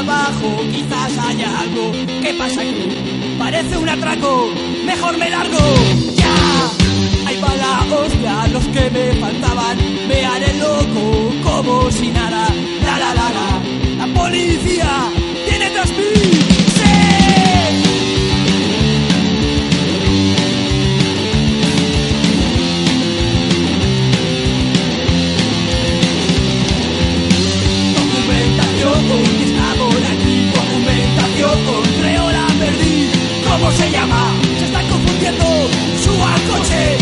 abajo, quizás haya algo. ¿Qué pasa aquí? Parece un atraco, mejor me largo. ¡Ya! Hay bala, hostia, los que me faltaban. Me haré loco, como si nada. La la la la, la policía. se llama, se están confundiendo, suba al coche,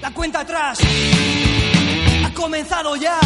La cuenta atrás ha comenzado ya.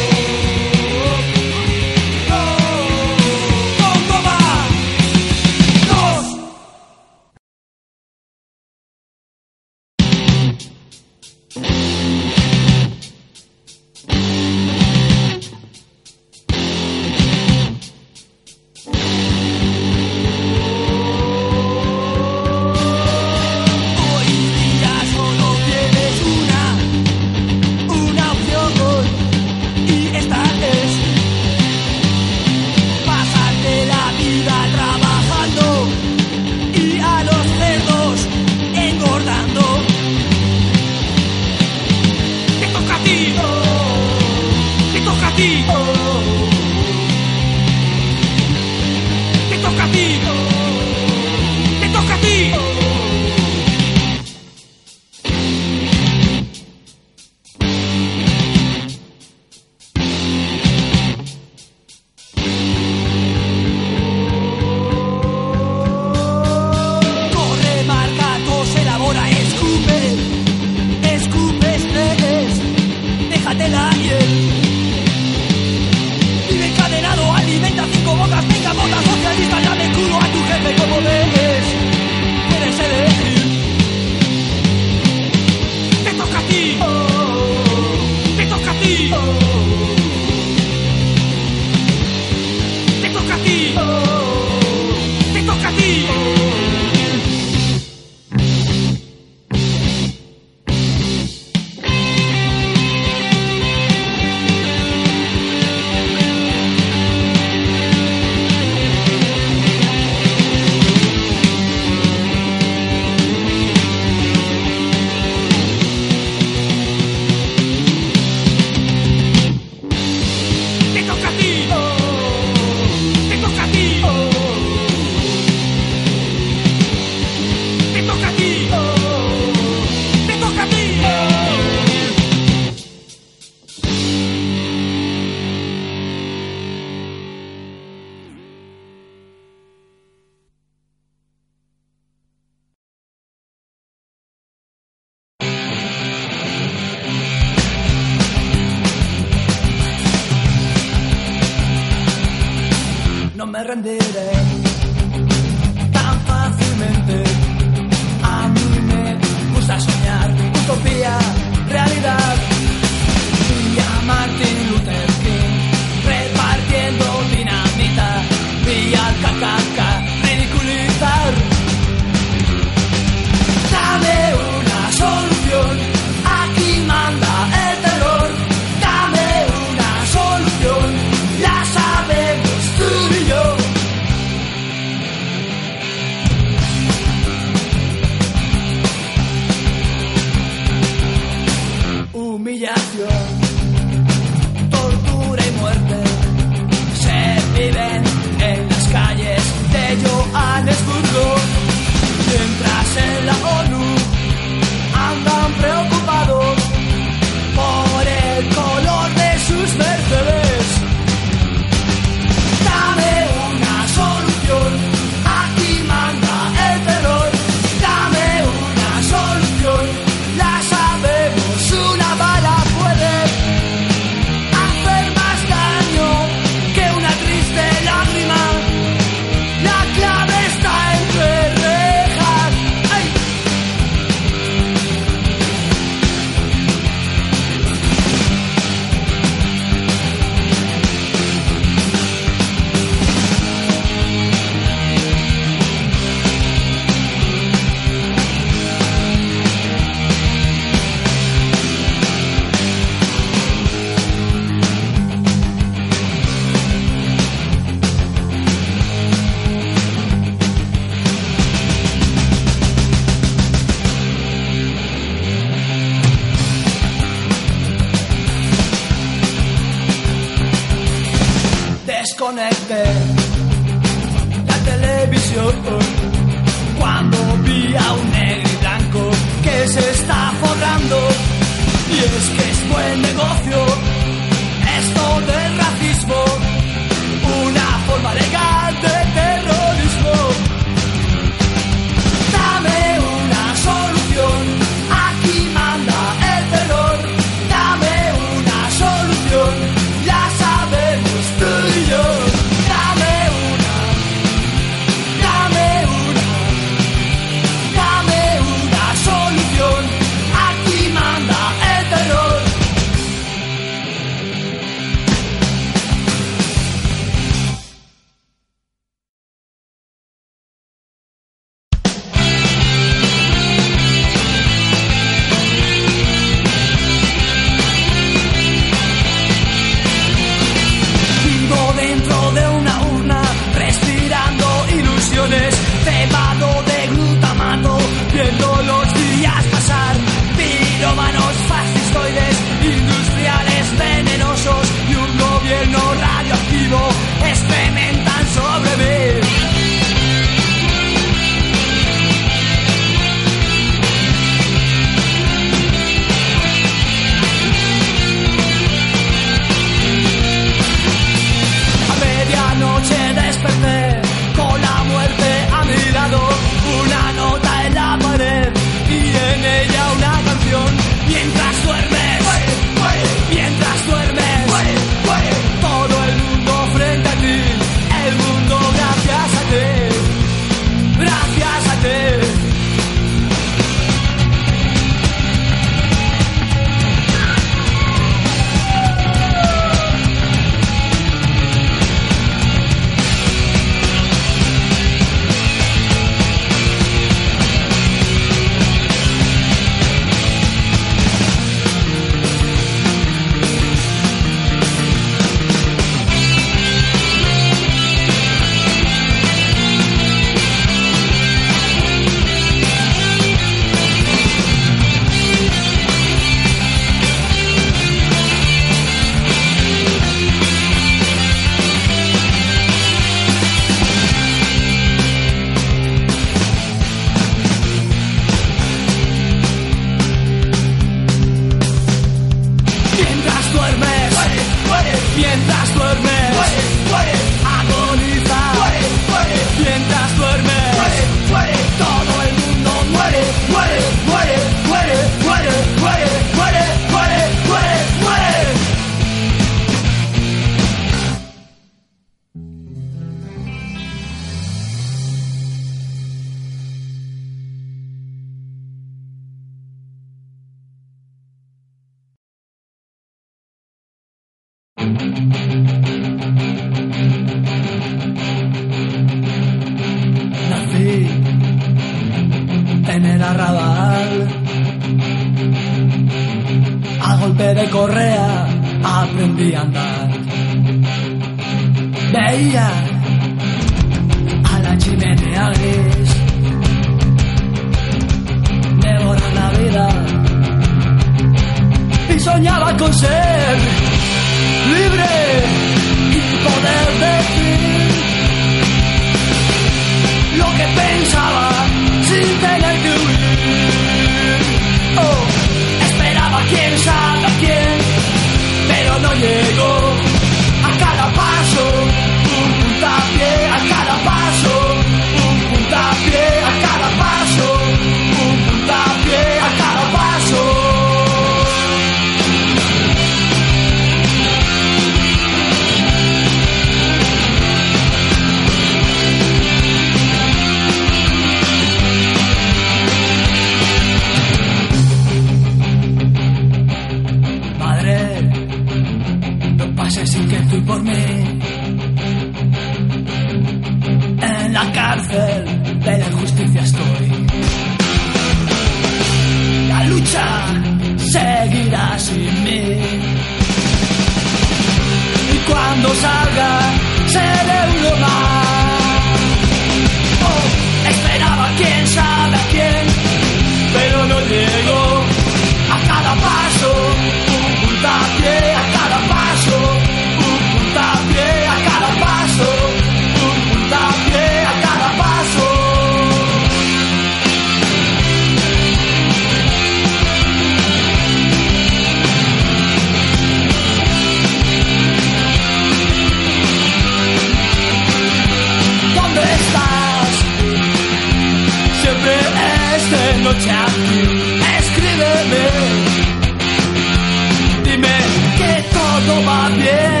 yeah.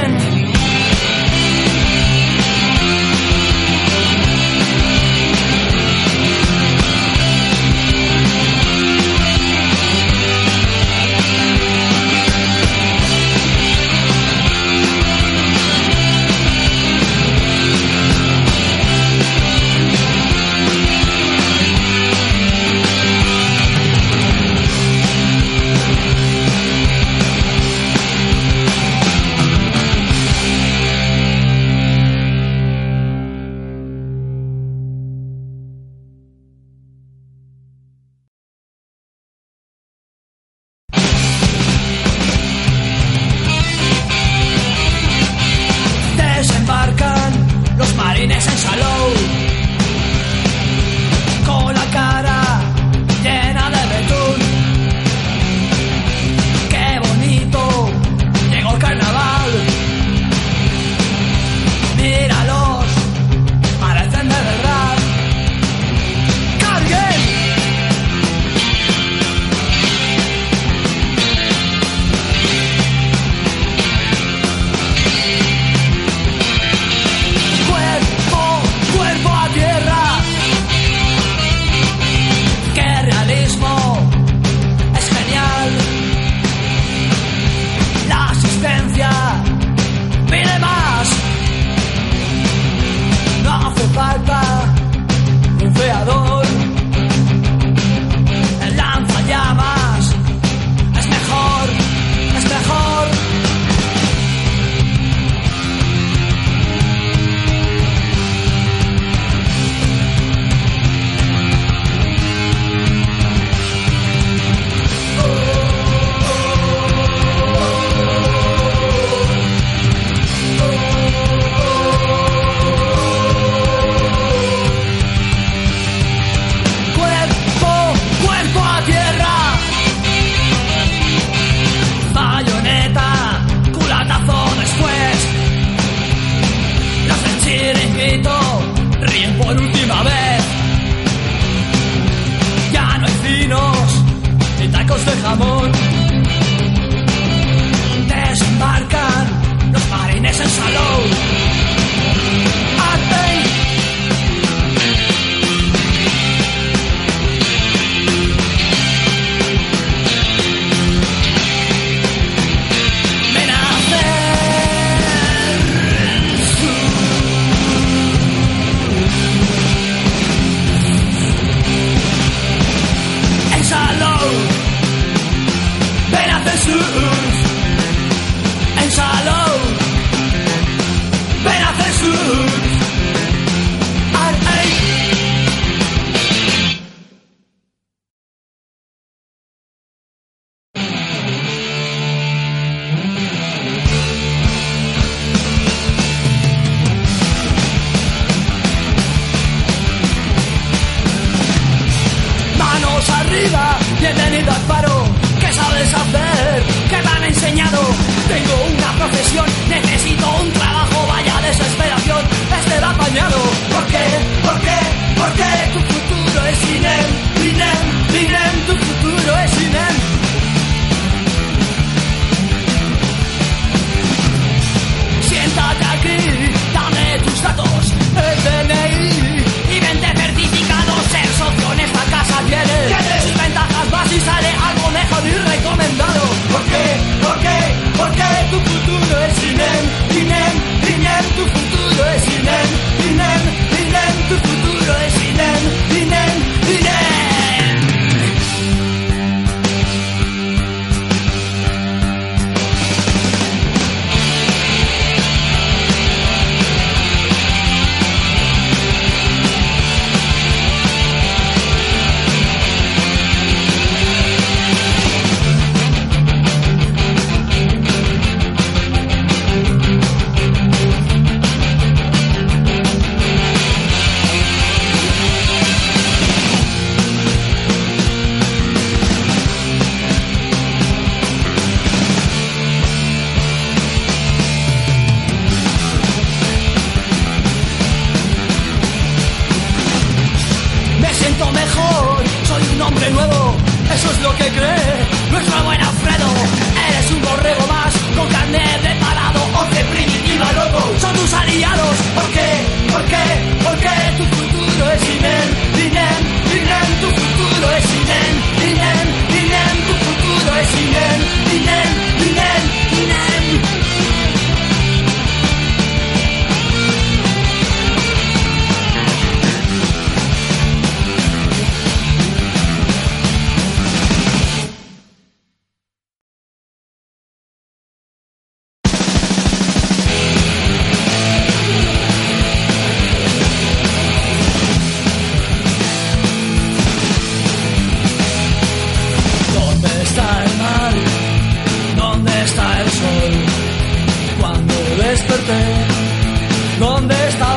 ¿Dónde está?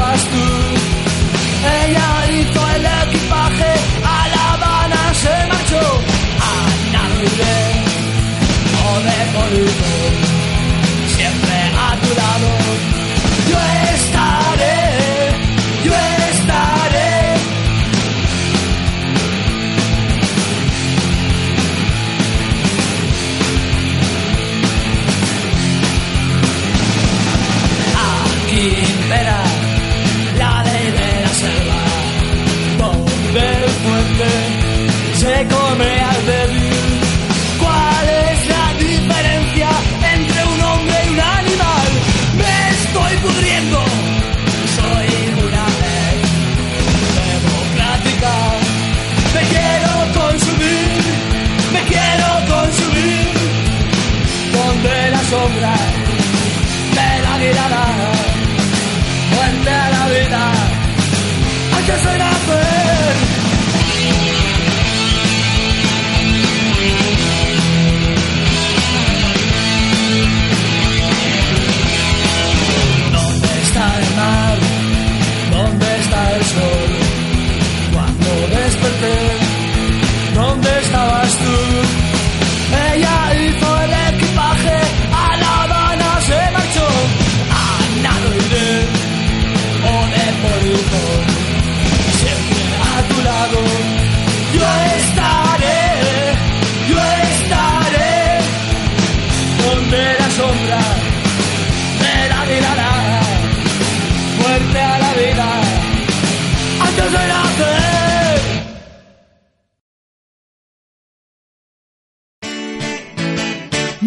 just like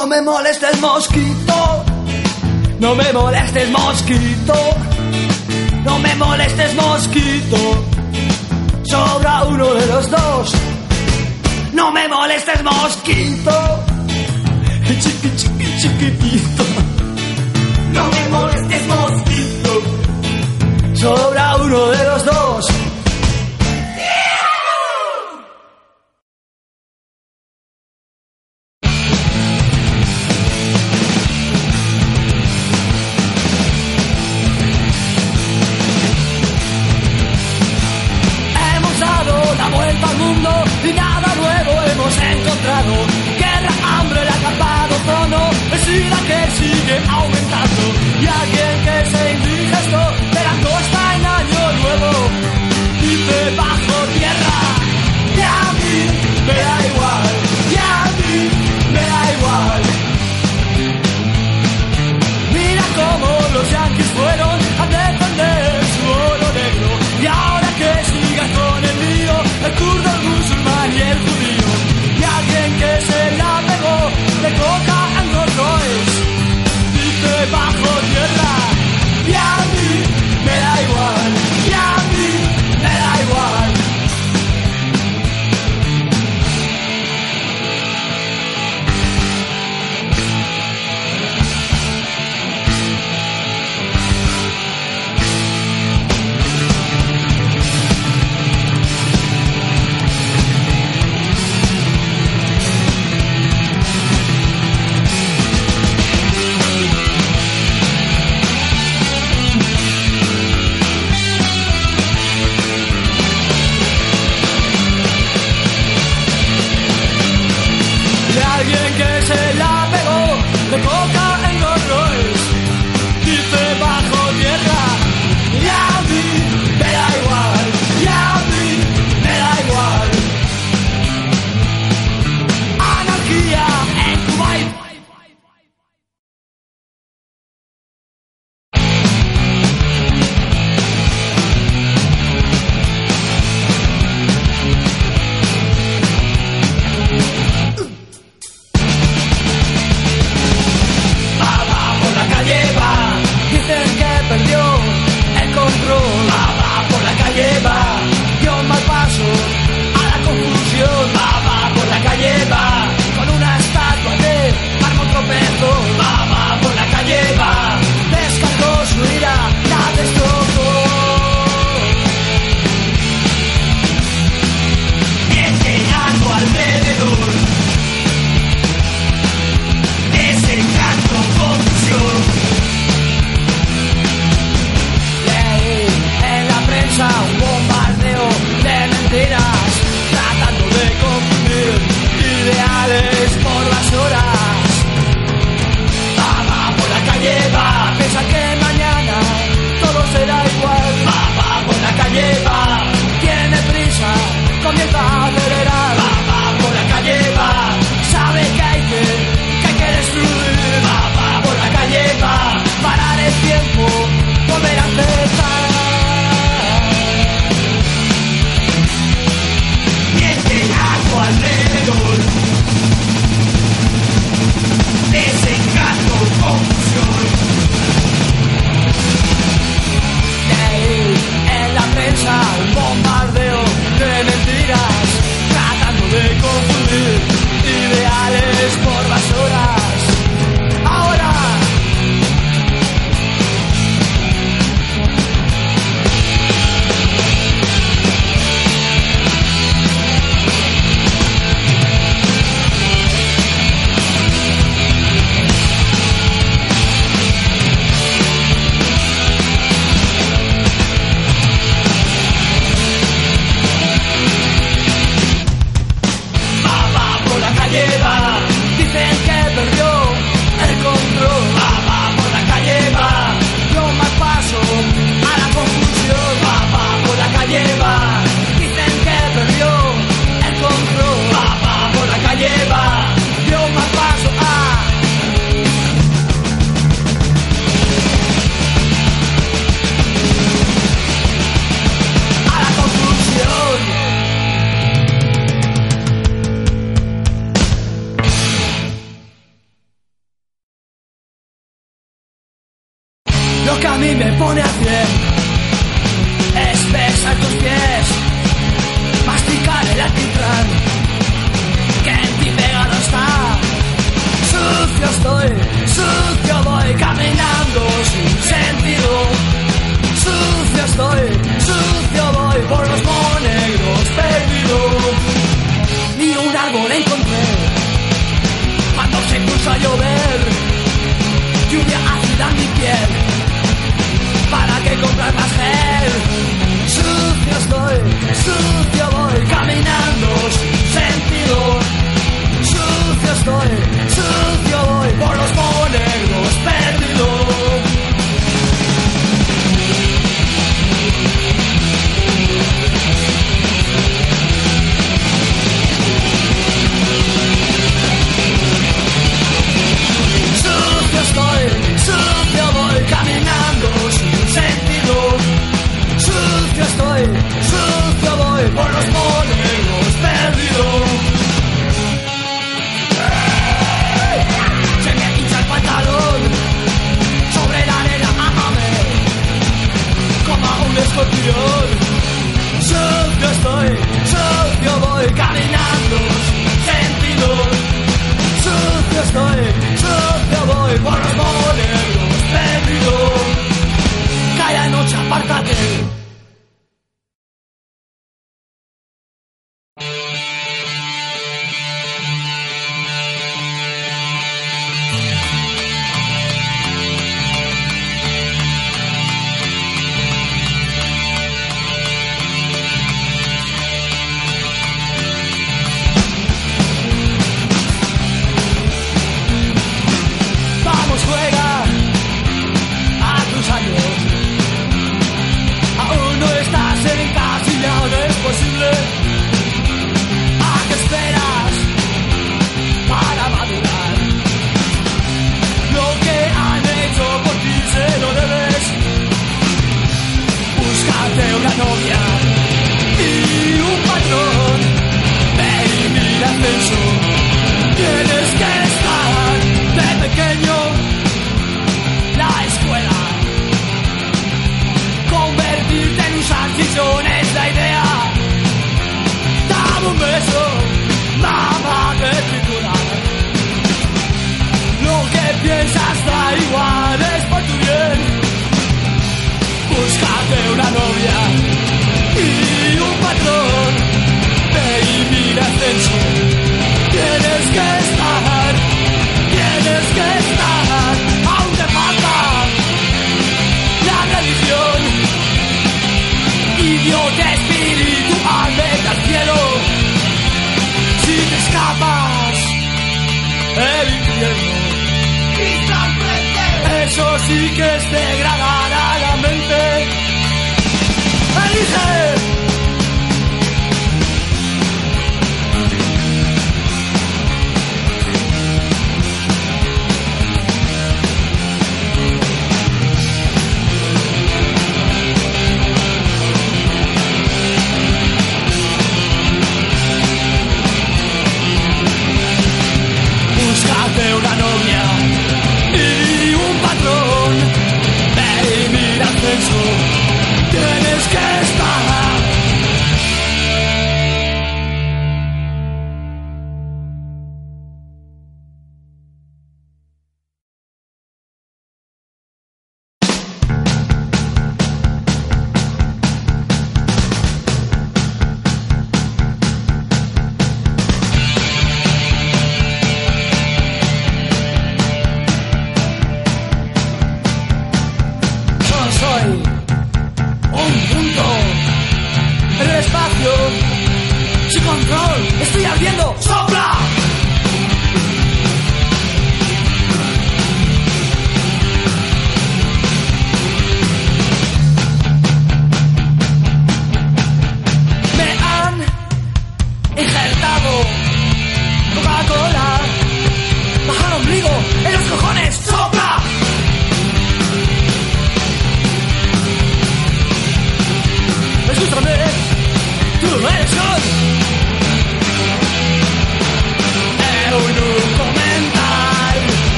No me molestes mosquito, no me molestes mosquito, no me molestes mosquito, sobra uno de los dos. No me molestes mosquito, chiqui chiqui chiquitito. No me molestes mosquito, sobra uno de los dos. idiota espiritual, vete al cielo. Si te escapas, el infierno. Eso sí que es degradar la mente. Elige. Dennis Cash.